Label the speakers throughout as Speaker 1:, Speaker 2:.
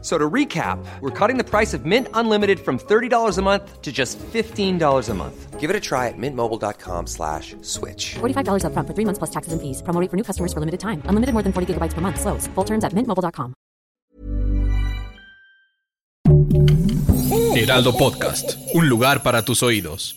Speaker 1: So to recap, we're cutting the price of Mint Unlimited from $30 a month to just $15 a month. Give it a try at mintmobile.com slash switch.
Speaker 2: $45 up front for three months plus taxes and fees. Promo rate for new customers for limited time. Unlimited more than 40 gigabytes per month. Slows. Full terms at mintmobile.com.
Speaker 3: Heraldo Podcast. Un lugar para tus oídos.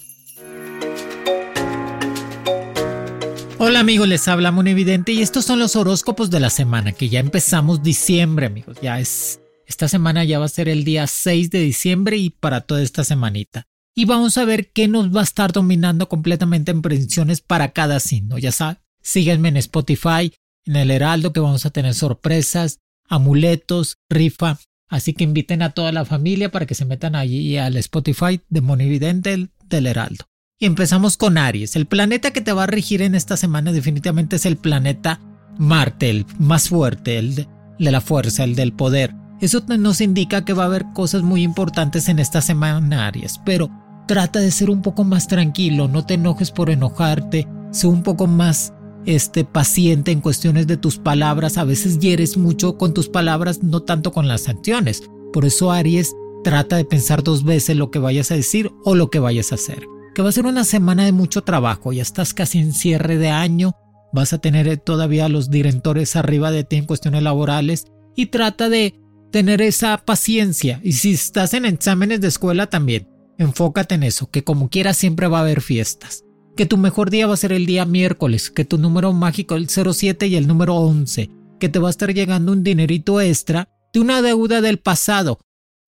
Speaker 4: Hola amigos, les habla Evidente y estos son los horóscopos de la semana, que ya empezamos diciembre amigos, ya es esta semana ya va a ser el día 6 de diciembre y para toda esta semanita. Y vamos a ver qué nos va a estar dominando completamente en predicciones para cada signo. Ya saben, síguenme en Spotify, en el Heraldo, que vamos a tener sorpresas, amuletos, rifa. Así que inviten a toda la familia para que se metan allí al Spotify de Monividente del Heraldo. Y empezamos con Aries. El planeta que te va a regir en esta semana definitivamente es el planeta Marte, el más fuerte, el de la fuerza, el del poder. Eso nos indica que va a haber cosas muy importantes en estas semanarias, pero trata de ser un poco más tranquilo, no te enojes por enojarte, sé un poco más este paciente en cuestiones de tus palabras, a veces hieres mucho con tus palabras, no tanto con las acciones. Por eso Aries trata de pensar dos veces lo que vayas a decir o lo que vayas a hacer. Que va a ser una semana de mucho trabajo, ya estás casi en cierre de año, vas a tener todavía a los directores arriba de ti en cuestiones laborales y trata de tener esa paciencia. Y si estás en exámenes de escuela también, enfócate en eso, que como quieras siempre va a haber fiestas. Que tu mejor día va a ser el día miércoles, que tu número mágico el 07 y el número 11, que te va a estar llegando un dinerito extra de una deuda del pasado.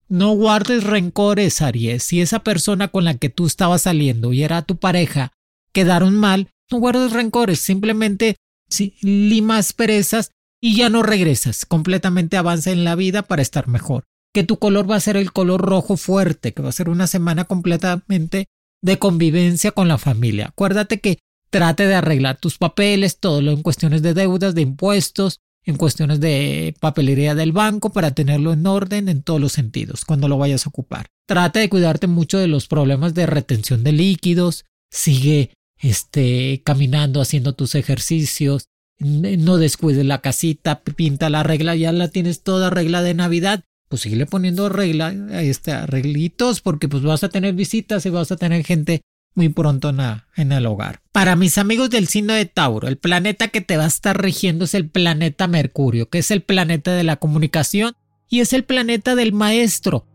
Speaker 4: No guardes rencores, Aries. Si esa persona con la que tú estabas saliendo y era tu pareja quedaron mal, no guardes rencores, simplemente si, limas perezas y ya no regresas, completamente avanza en la vida para estar mejor. Que tu color va a ser el color rojo fuerte, que va a ser una semana completamente de convivencia con la familia. Acuérdate que trate de arreglar tus papeles, todo lo en cuestiones de deudas, de impuestos, en cuestiones de papelería del banco para tenerlo en orden en todos los sentidos cuando lo vayas a ocupar. Trata de cuidarte mucho de los problemas de retención de líquidos, sigue este caminando haciendo tus ejercicios, no descuides la casita, pinta la regla, ya la tienes toda regla de Navidad, pues sigue poniendo regla, este, arreglitos, porque pues vas a tener visitas y vas a tener gente muy pronto en, en el hogar. Para mis amigos del signo de Tauro, el planeta que te va a estar rigiendo es el planeta Mercurio, que es el planeta de la comunicación y es el planeta del maestro.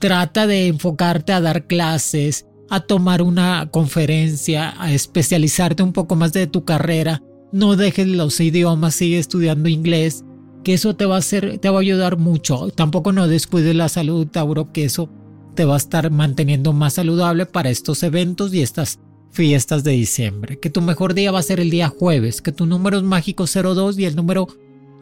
Speaker 4: Trata de enfocarte a dar clases, a tomar una conferencia, a especializarte un poco más de tu carrera no dejes los idiomas, sigue estudiando inglés, que eso te va a hacer, te va a ayudar mucho. Tampoco no descuides la salud, Tauro, que eso te va a estar manteniendo más saludable para estos eventos y estas fiestas de diciembre. Que tu mejor día va a ser el día jueves, que tu número es mágico 02 y el número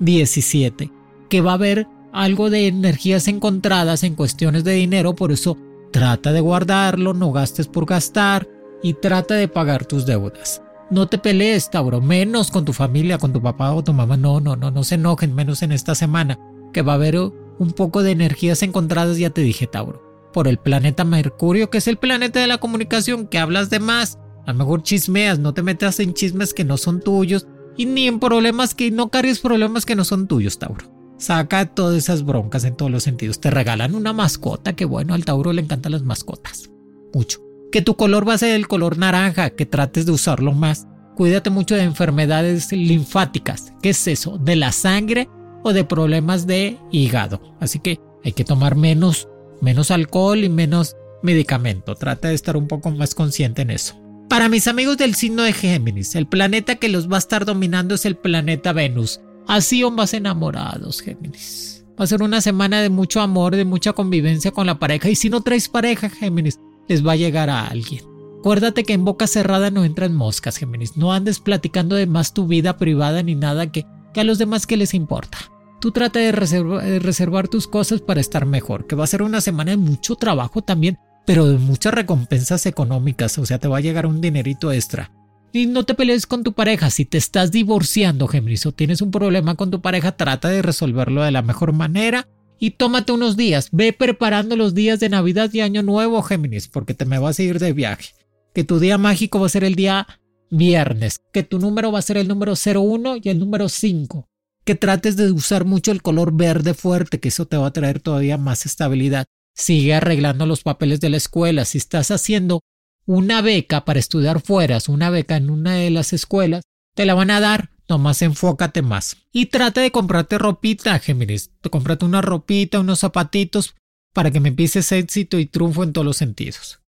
Speaker 4: 17, que va a haber algo de energías encontradas en cuestiones de dinero, por eso trata de guardarlo, no gastes por gastar y trata de pagar tus deudas. No te pelees, Tauro, menos con tu familia, con tu papá o tu mamá. No, no, no, no se enojen, menos en esta semana, que va a haber un poco de energías encontradas, ya te dije, Tauro. Por el planeta Mercurio, que es el planeta de la comunicación, que hablas de más. A lo mejor chismeas, no te metas en chismes que no son tuyos y ni en problemas que no cargues problemas que no son tuyos, Tauro. Saca todas esas broncas en todos los sentidos. Te regalan una mascota, que bueno, al Tauro le encantan las mascotas. Mucho que tu color va a ser el color naranja, que trates de usarlo más. Cuídate mucho de enfermedades linfáticas. ¿Qué es eso? ¿De la sangre o de problemas de hígado? Así que hay que tomar menos, menos alcohol y menos medicamento. Trata de estar un poco más consciente en eso. Para mis amigos del signo de Géminis, el planeta que los va a estar dominando es el planeta Venus. Así o más enamorados, Géminis. Va a ser una semana de mucho amor, de mucha convivencia con la pareja. Y si no traes pareja, Géminis, les va a llegar a alguien. Acuérdate que en boca cerrada no entran moscas, Géminis. No andes platicando de más tu vida privada ni nada que, a los demás que les importa. Tú trata de, de reservar tus cosas para estar mejor, que va a ser una semana de mucho trabajo también, pero de muchas recompensas económicas, o sea, te va a llegar un dinerito extra. Y no te pelees con tu pareja. Si te estás divorciando, Géminis, o tienes un problema con tu pareja, trata de resolverlo de la mejor manera y tómate unos días. Ve preparando los días de Navidad y Año Nuevo, Géminis, porque te me vas a ir de viaje. Que tu día mágico va a ser el día viernes. Que tu número va a ser el número 01 y el número 5. Que trates de usar mucho el color verde fuerte, que eso te va a traer todavía más estabilidad. Sigue arreglando los papeles de la escuela. Si estás haciendo una beca para estudiar fuera, una beca en una de las escuelas, te la van a dar, nomás enfócate más. Y trata de comprarte ropita, Géminis. Cómprate una ropita, unos zapatitos, para que me empieces éxito y triunfo en todos los sentidos.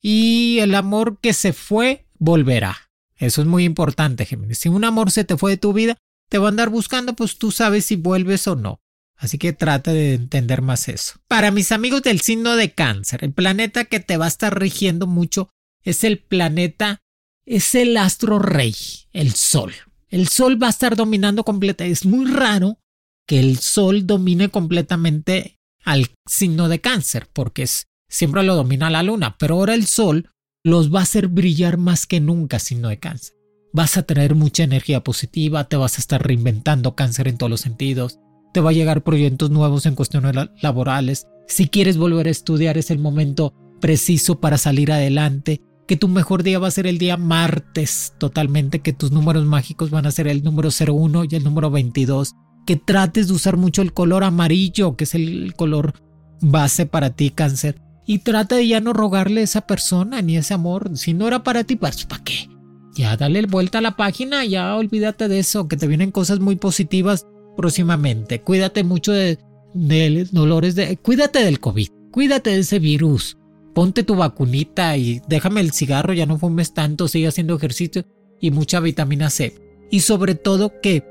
Speaker 4: Y el amor que se fue, volverá. Eso es muy importante, Géminis. Si un amor se te fue de tu vida, te va a andar buscando, pues tú sabes si vuelves o no. Así que trata de entender más eso. Para mis amigos del signo de cáncer, el planeta que te va a estar rigiendo mucho es el planeta, es el astro rey, el Sol. El Sol va a estar dominando completamente. Es muy raro que el Sol domine completamente al signo de cáncer, porque siempre lo domina la Luna, pero ahora el Sol los va a hacer brillar más que nunca, signo de cáncer. Vas a tener mucha energía positiva, te vas a estar reinventando cáncer en todos los sentidos, te va a llegar proyectos nuevos en cuestiones laborales. Si quieres volver a estudiar es el momento preciso para salir adelante que tu mejor día va a ser el día martes totalmente, que tus números mágicos van a ser el número 01 y el número 22, que trates de usar mucho el color amarillo, que es el color base para ti, cáncer, y trata de ya no rogarle a esa persona ni ese amor, si no era para ti, pues ¿para qué? Ya dale vuelta a la página, ya olvídate de eso, que te vienen cosas muy positivas próximamente. Cuídate mucho de, de dolores de... Cuídate del COVID, cuídate de ese virus ponte tu vacunita y déjame el cigarro, ya no fumes tanto, sigue haciendo ejercicio y mucha vitamina C. Y sobre todo que,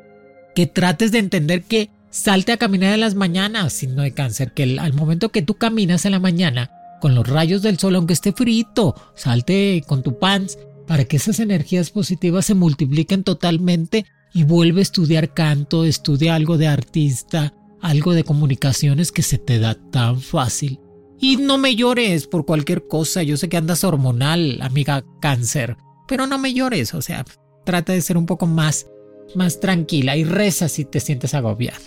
Speaker 4: que trates de entender que salte a caminar en las mañanas, si no hay cáncer, que al momento que tú caminas en la mañana con los rayos del sol, aunque esté frito, salte con tu pants para que esas energías positivas se multipliquen totalmente y vuelve a estudiar canto, estudia algo de artista, algo de comunicaciones que se te da tan fácil y no me llores por cualquier cosa. Yo sé que andas hormonal, amiga cáncer. Pero no me llores. O sea, trata de ser un poco más, más tranquila y reza si te sientes agobiado.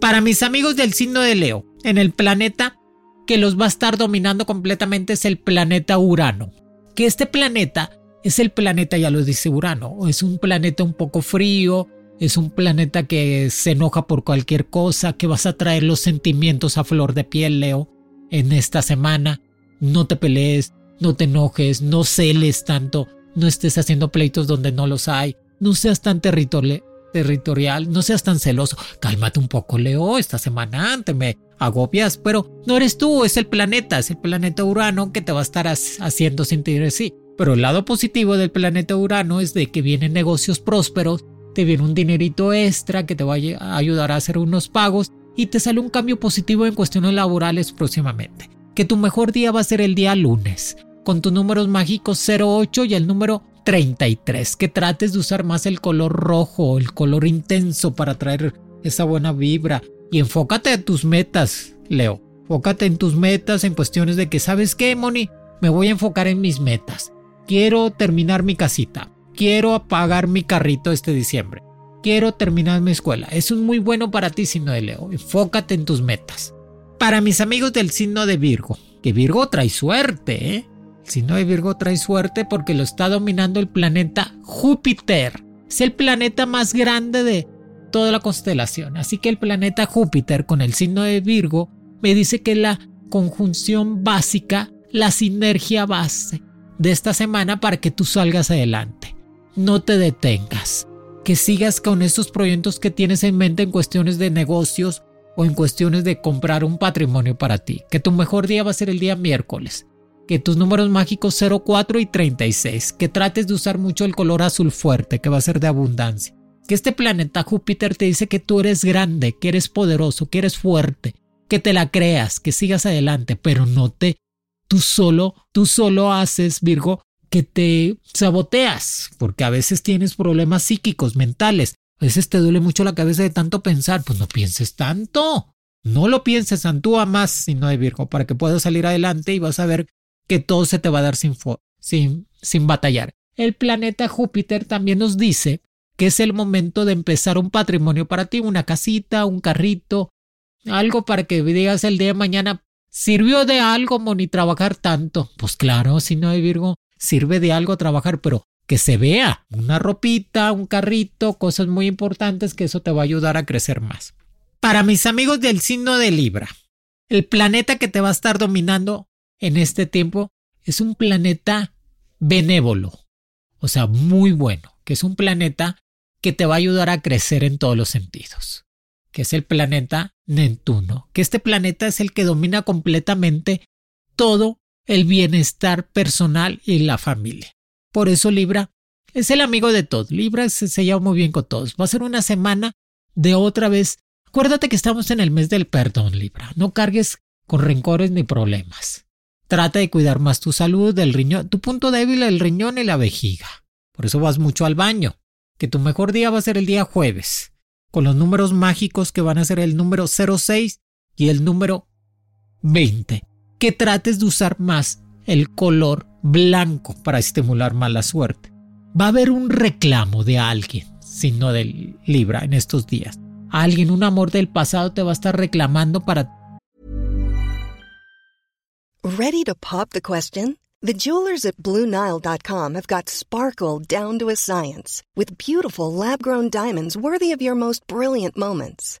Speaker 4: Para mis amigos del signo de Leo, en el planeta que los va a estar dominando completamente es el planeta Urano. Que este planeta es el planeta, ya lo dice Urano, es un planeta un poco frío, es un planeta que se enoja por cualquier cosa, que vas a traer los sentimientos a flor de piel, Leo en esta semana. No te pelees, no te enojes, no celes tanto, no estés haciendo pleitos donde no los hay, no seas tan territorial, no seas tan celoso. Cálmate un poco, Leo, esta semana te me agobias, pero no eres tú, es el planeta, es el planeta Urano que te va a estar haciendo sentir así. Pero el lado positivo del planeta Urano es de que vienen negocios prósperos, te viene un dinerito extra que te va a ayudar a hacer unos pagos y te sale un cambio positivo en cuestiones laborales próximamente. Que tu mejor día va a ser el día lunes, con tus números mágicos 08 y el número 33. Que trates de usar más el color rojo, el color intenso para traer esa buena vibra. Y enfócate en tus metas, Leo. Enfócate en tus metas, en cuestiones de que, ¿sabes qué, Moni? Me voy a enfocar en mis metas. Quiero terminar mi casita. Quiero apagar mi carrito este diciembre quiero terminar mi escuela. Eso es muy bueno para ti, signo de Leo. Enfócate en tus metas. Para mis amigos del signo de Virgo, que Virgo trae suerte, ¿eh? El signo de Virgo trae suerte porque lo está dominando el planeta Júpiter. Es el planeta más grande de toda la constelación. Así que el planeta Júpiter con el signo de Virgo me dice que la conjunción básica, la sinergia base de esta semana para que tú salgas adelante. No te detengas que sigas con estos proyectos que tienes en mente en cuestiones de negocios o en cuestiones de comprar un patrimonio para ti. Que tu mejor día va a ser el día miércoles. Que tus números mágicos 04 y 36. Que trates de usar mucho el color azul fuerte, que va a ser de abundancia. Que este planeta Júpiter te dice que tú eres grande, que eres poderoso, que eres fuerte, que te la creas, que sigas adelante, pero no te tú solo, tú solo haces, Virgo, que te saboteas, porque a veces tienes problemas psíquicos, mentales. A veces te duele mucho la cabeza de tanto pensar, pues no pienses tanto. No lo pienses, Antúa más, sino de Virgo, para que puedas salir adelante y vas a ver que todo se te va a dar sin, sin, sin batallar. el planeta Júpiter también nos dice que es el momento de empezar un patrimonio para ti, una casita, un carrito, algo para que digas el día de mañana, ¿sirvió de algo ni trabajar tanto? Pues claro, si no hay Virgo, sirve de algo trabajar, pero que se vea una ropita, un carrito, cosas muy importantes que eso te va a ayudar a crecer más. Para mis amigos del signo de Libra, el planeta que te va a estar dominando en este tiempo es un planeta benévolo, o sea, muy bueno, que es un planeta que te va a ayudar a crecer en todos los sentidos, que es el planeta Neptuno, que este planeta es el que domina completamente todo el bienestar personal y la familia. Por eso Libra es el amigo de todos. Libra se, se lleva muy bien con todos. Va a ser una semana de otra vez. Acuérdate que estamos en el mes del perdón, Libra. No cargues con rencores ni problemas. Trata de cuidar más tu salud, del riñón, tu punto débil, el riñón y la vejiga. Por eso vas mucho al baño. Que tu mejor día va a ser el día jueves, con los números mágicos que van a ser el número 06 y el número 20. Que trates de usar más el color blanco para estimular más la suerte. Va a haber un reclamo de alguien, sino del Libra, en estos días. Alguien, un amor del pasado te va a estar reclamando para...
Speaker 5: Ready to pop the question? The jewelers at BlueNile.com have got sparkle down to a science with beautiful lab-grown diamonds worthy of your most brilliant moments.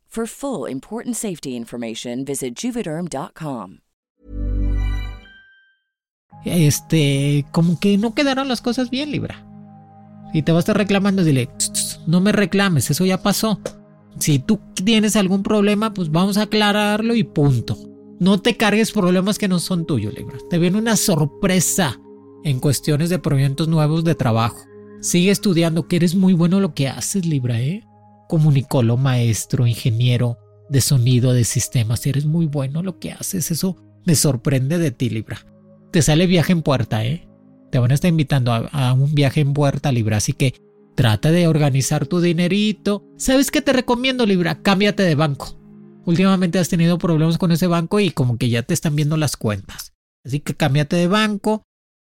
Speaker 6: For full important safety information, visit juvederm.com.
Speaker 4: Este, como que no quedaron las cosas bien, Libra. Y te va a estar reclamando, dile, no me reclames, eso ya pasó. Si tú tienes algún problema, pues vamos a aclararlo y punto. No te cargues problemas que no son tuyos, Libra. Te viene una sorpresa en cuestiones de proyectos nuevos de trabajo. Sigue estudiando, que eres muy bueno lo que haces, Libra, ¿eh? Comunicólogo, maestro, ingeniero de sonido, de sistemas. Eres muy bueno lo que haces. Eso me sorprende de ti, Libra. Te sale viaje en puerta, ¿eh? Te van a estar invitando a, a un viaje en puerta, Libra. Así que trata de organizar tu dinerito. ¿Sabes qué te recomiendo, Libra? Cámbiate de banco. Últimamente has tenido problemas con ese banco y como que ya te están viendo las cuentas. Así que cámbiate de banco,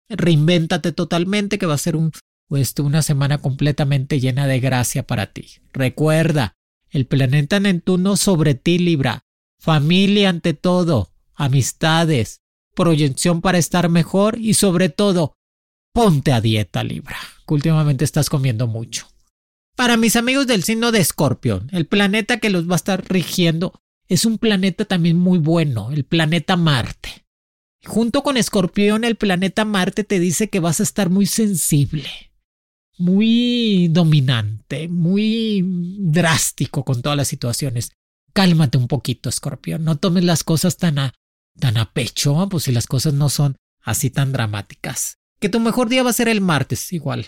Speaker 4: reinvéntate totalmente, que va a ser un, pues, una semana completamente llena de gracia para ti. Recuerda, el planeta Neptuno sobre ti, Libra. Familia ante todo, amistades, proyección para estar mejor y sobre todo, ponte a dieta, Libra, que últimamente estás comiendo mucho. Para mis amigos del signo de Escorpión, el planeta que los va a estar rigiendo es un planeta también muy bueno, el planeta Marte. Junto con Escorpión, el planeta Marte te dice que vas a estar muy sensible, muy dominante, muy drástico con todas las situaciones. Cálmate un poquito, escorpión. No tomes las cosas tan a, tan a pecho, pues si las cosas no son así tan dramáticas. Que tu mejor día va a ser el martes, igual.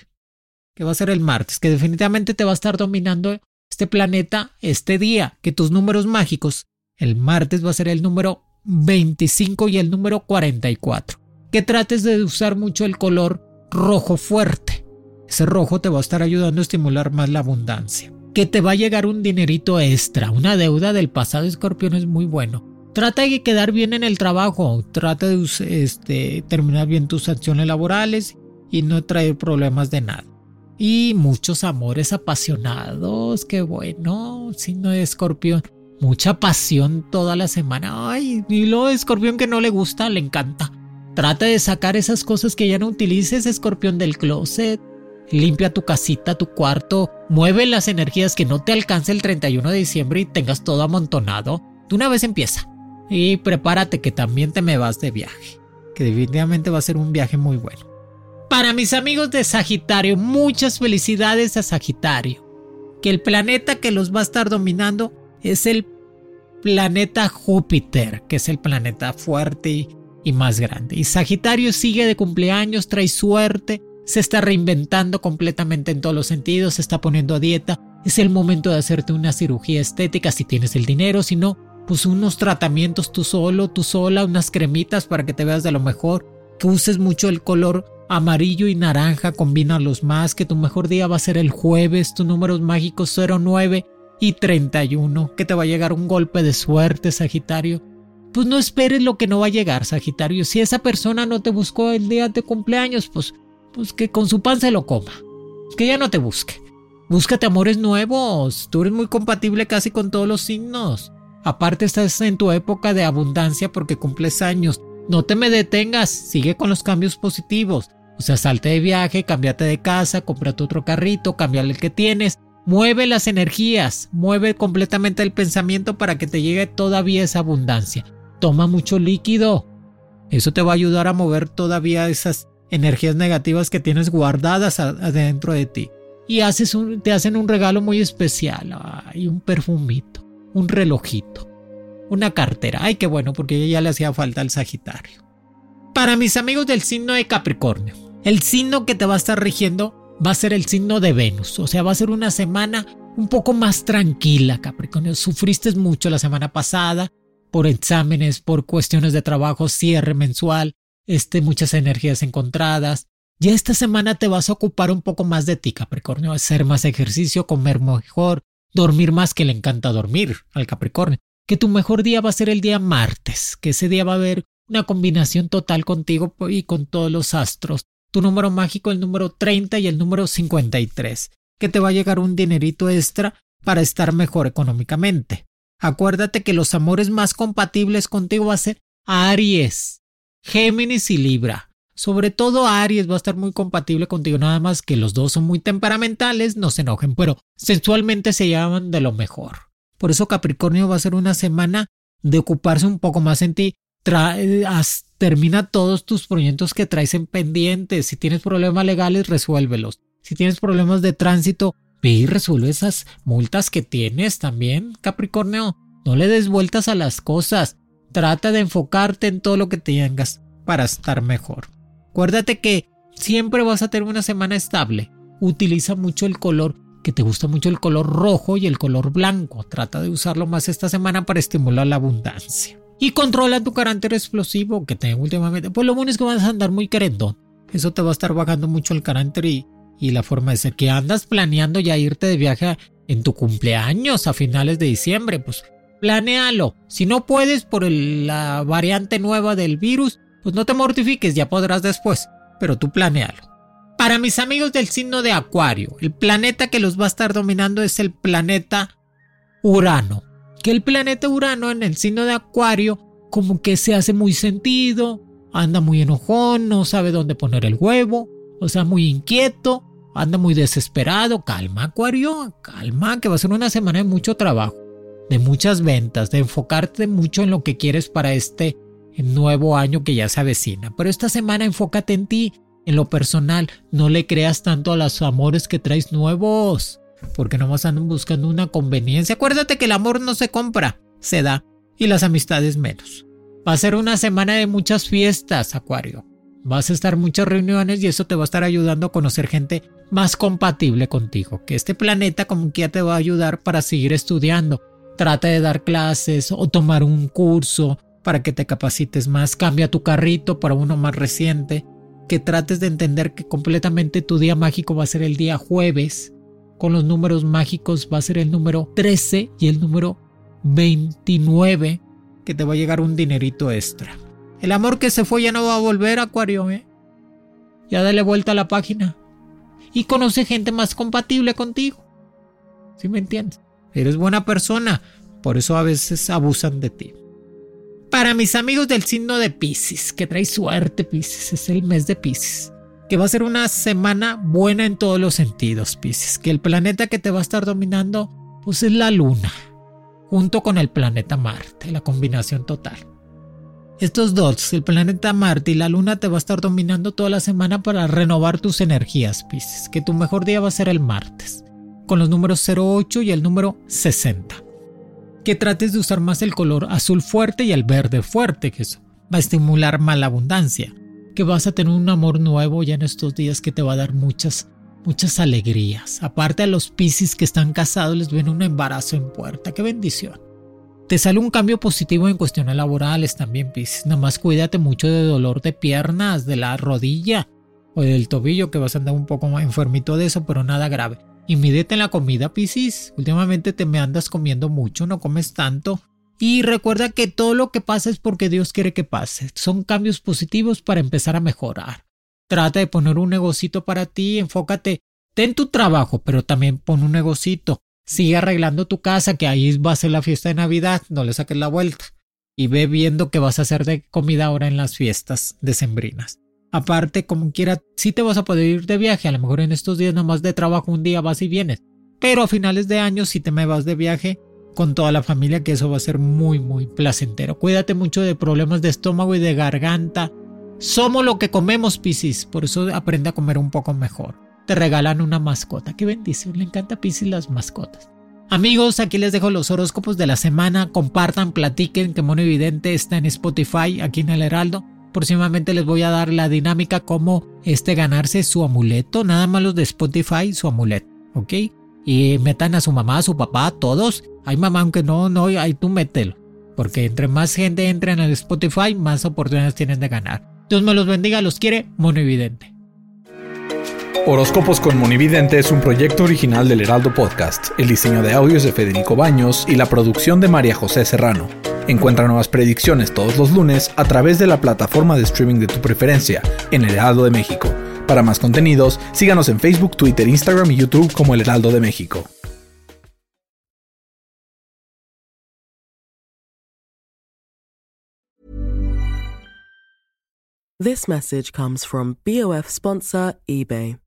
Speaker 4: Que va a ser el martes, que definitivamente te va a estar dominando este planeta este día. Que tus números mágicos, el martes va a ser el número 25 y el número 44. Que trates de usar mucho el color rojo fuerte. Rojo te va a estar ayudando a estimular más la abundancia. Que te va a llegar un dinerito extra, una deuda del pasado escorpión es muy bueno. Trata de quedar bien en el trabajo, trata de este, terminar bien tus acciones laborales y no traer problemas de nada. Y muchos amores apasionados, qué bueno, signo de escorpión. Mucha pasión toda la semana. Ay, y lo de escorpión que no le gusta, le encanta. Trata de sacar esas cosas que ya no utilices, escorpión del closet. Limpia tu casita, tu cuarto. Mueve las energías que no te alcance el 31 de diciembre y tengas todo amontonado. De una vez empieza. Y prepárate que también te me vas de viaje, que definitivamente va a ser un viaje muy bueno. Para mis amigos de Sagitario, muchas felicidades a Sagitario. Que el planeta que los va a estar dominando es el planeta Júpiter, que es el planeta fuerte y más grande. Y Sagitario sigue de cumpleaños, trae suerte, se está reinventando completamente en todos los sentidos, se está poniendo a dieta. Es el momento de hacerte una cirugía estética si tienes el dinero, si no, pues unos tratamientos tú solo, tú sola, unas cremitas para que te veas de lo mejor, que uses mucho el color amarillo y naranja, los más, que tu mejor día va a ser el jueves, tus números mágicos 09 y 31, que te va a llegar un golpe de suerte, Sagitario. Pues no esperes lo que no va a llegar, Sagitario. Si esa persona no te buscó el día de cumpleaños, pues, pues que con su pan se lo coma. Que ya no te busque. Búscate amores nuevos. Tú eres muy compatible casi con todos los signos. Aparte estás en tu época de abundancia porque cumples años. No te me detengas, sigue con los cambios positivos. O sea, salte de viaje, cámbiate de casa, cómprate otro carrito, cámbiale el que tienes. Mueve las energías, mueve completamente el pensamiento para que te llegue todavía esa abundancia. Toma mucho líquido. Eso te va a ayudar a mover todavía esas energías negativas que tienes guardadas adentro de ti. Y haces te hacen un regalo muy especial. Ay, un perfumito un relojito, una cartera. Ay, qué bueno, porque ya le hacía falta al Sagitario. Para mis amigos del signo de Capricornio, el signo que te va a estar rigiendo va a ser el signo de Venus. O sea, va a ser una semana un poco más tranquila, Capricornio. Sufriste mucho la semana pasada por exámenes, por cuestiones de trabajo, cierre mensual, este, muchas energías encontradas. Ya esta semana te vas a ocupar un poco más de ti, Capricornio, hacer más ejercicio, comer mejor, dormir más que le encanta dormir al Capricornio, que tu mejor día va a ser el día martes, que ese día va a haber una combinación total contigo y con todos los astros. Tu número mágico, el número 30 y el número 53, que te va a llegar un dinerito extra para estar mejor económicamente. Acuérdate que los amores más compatibles contigo va a ser Aries, Géminis y Libra. Sobre todo Aries va a estar muy compatible contigo, nada más que los dos son muy temperamentales, no se enojen, pero sensualmente se llaman de lo mejor. Por eso Capricornio va a ser una semana de ocuparse un poco más en ti. termina todos tus proyectos que traes en pendientes. Si tienes problemas legales, resuélvelos. Si tienes problemas de tránsito, ve y resuelve esas multas que tienes también, Capricornio. No le des vueltas a las cosas. Trata de enfocarte en todo lo que tengas para estar mejor. Acuérdate que siempre vas a tener una semana estable. Utiliza mucho el color, que te gusta mucho el color rojo y el color blanco. Trata de usarlo más esta semana para estimular la abundancia. Y controla tu carácter explosivo que tengo últimamente. Pues lo bueno es que vas a andar muy querendo. Eso te va a estar bajando mucho el carácter y, y la forma de ser. Que andas planeando ya irte de viaje en tu cumpleaños a finales de diciembre. Pues planéalo. Si no puedes por la variante nueva del virus, pues no te mortifiques, ya podrás después, pero tú planealo. Para mis amigos del signo de Acuario, el planeta que los va a estar dominando es el planeta Urano. Que el planeta Urano en el signo de Acuario como que se hace muy sentido, anda muy enojón, no sabe dónde poner el huevo, o sea, muy inquieto, anda muy desesperado. Calma, Acuario, calma, que va a ser una semana de mucho trabajo, de muchas ventas, de enfocarte mucho en lo que quieres para este nuevo año que ya se avecina. Pero esta semana enfócate en ti, En lo personal, no le creas tanto a los amores que traes nuevos, porque nomás andan buscando una conveniencia. Acuérdate que el amor no se compra, se da, y las amistades menos. Va a ser una semana de muchas fiestas, Acuario. Vas a estar muchas reuniones y eso te va a estar ayudando a conocer gente más compatible contigo. Que este planeta como que ya te va a ayudar para seguir estudiando. Trata de dar clases o tomar un curso para que te capacites más. Cambia tu carrito para uno más reciente que trates de entender que completamente tu día mágico va a ser el día jueves. Con los números mágicos va a ser el número 13 y el número 29 que te va a llegar un dinerito extra. El amor que se fue ya no va a volver, Acuario, ¿eh? Ya dale vuelta a la página. Y conoce gente más compatible contigo. ¿Sí me entiendes? Eres buena persona, por eso a veces abusan de ti. Para mis amigos del signo de Pisces, que trae suerte Pisces, es el mes de Pisces. Que va a ser una semana buena en todos los sentidos, Pisces. Que el planeta que te va a estar dominando, pues es la luna, junto con el planeta Marte, la combinación total. Estos dos, el planeta Marte y la luna, te va a estar dominando toda la semana para renovar tus energías, Pisces. Que tu mejor día va a ser el martes, con los números 08 y el número 60 que trates de usar más el color azul fuerte y el verde fuerte, que eso va a estimular más la abundancia, que vas a tener un amor nuevo ya en estos días que te va a dar muchas, muchas alegrías. Aparte a los piscis que están casados les viene un embarazo en puerta, qué bendición. Te sale un cambio positivo en cuestiones laborales también, Piscis. Nada más cuídate mucho de dolor de piernas, de la rodilla o del tobillo, que vas a andar un poco más enfermito de eso, pero nada grave. Y mídete en la comida, Piscis. Últimamente te me andas comiendo mucho, no comes tanto. Y recuerda que todo lo que pasa es porque Dios quiere que pase. Son cambios positivos para empezar a mejorar. Trata de poner un negocito para ti, enfócate. Ten tu trabajo, pero también pon un negocito. Sigue arreglando tu casa, que ahí va a ser la fiesta de Navidad, no le saques la vuelta. Y ve viendo qué vas a hacer de comida ahora en las fiestas decembrinas. Aparte, como quiera, sí te vas a poder ir de viaje. A lo mejor en estos días nomás de trabajo un día vas y vienes. Pero a finales de año sí te me vas de viaje con toda la familia, que eso va a ser muy, muy placentero. Cuídate mucho de problemas de estómago y de garganta. Somos lo que comemos, Piscis. Por eso aprende a comer un poco mejor. Te regalan una mascota. Qué bendición. Le encanta a Piscis las mascotas. Amigos, aquí les dejo los horóscopos de la semana. Compartan, platiquen que Mono Evidente está en Spotify, aquí en el Heraldo. Próximamente les voy a dar la dinámica como este ganarse su amuleto, nada más los de Spotify, su amuleto, ¿ok? Y metan a su mamá, a su papá, todos. Hay mamá, aunque no, no, ahí tú mételo. Porque entre más gente entre en Spotify, más oportunidades tienen de ganar. Dios me los bendiga, los quiere, Mono Evidente.
Speaker 3: Horóscopos con Monividente es un proyecto original del Heraldo Podcast. El diseño de audios de Federico Baños y la producción de María José Serrano. Encuentra nuevas predicciones todos los lunes a través de la plataforma de streaming de tu preferencia en El Heraldo de México. Para más contenidos, síganos en Facebook, Twitter, Instagram y YouTube como El Heraldo de México.
Speaker 7: This message comes from BOF sponsor eBay.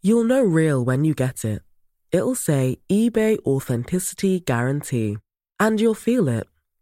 Speaker 7: You'll know real when you get it. It'll say eBay Authenticity Guarantee. And you'll feel it.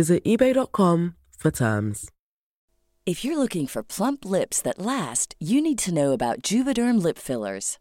Speaker 7: Visit eBay.com for terms.
Speaker 6: If you're looking for plump lips that last, you need to know about Juvederm lip fillers.